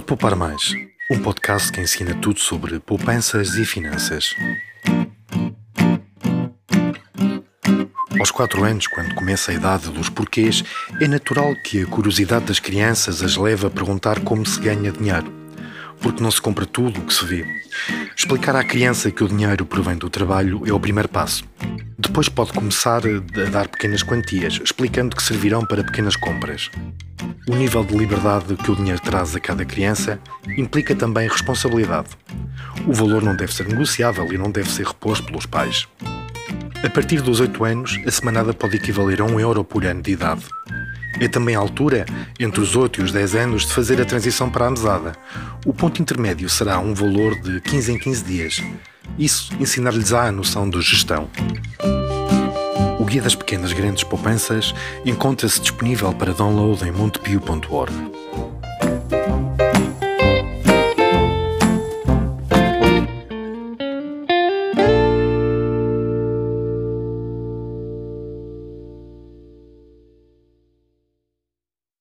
Poupar Mais, um podcast que ensina tudo sobre poupanças e finanças. Aos 4 anos, quando começa a idade dos porquês, é natural que a curiosidade das crianças as leve a perguntar como se ganha dinheiro. Porque não se compra tudo o que se vê. Explicar à criança que o dinheiro provém do trabalho é o primeiro passo. Depois pode começar a dar pequenas quantias, explicando que servirão para pequenas compras. O nível de liberdade que o dinheiro traz a cada criança implica também responsabilidade. O valor não deve ser negociável e não deve ser reposto pelos pais. A partir dos 8 anos, a semanada pode equivaler a 1 euro por ano de idade. É também a altura, entre os 8 e os 10 anos, de fazer a transição para a mesada. O ponto intermédio será um valor de 15 em 15 dias. Isso ensinar-lhes a noção de gestão. O Guia das Pequenas Grandes Poupanças encontra-se disponível para download em montepio.org.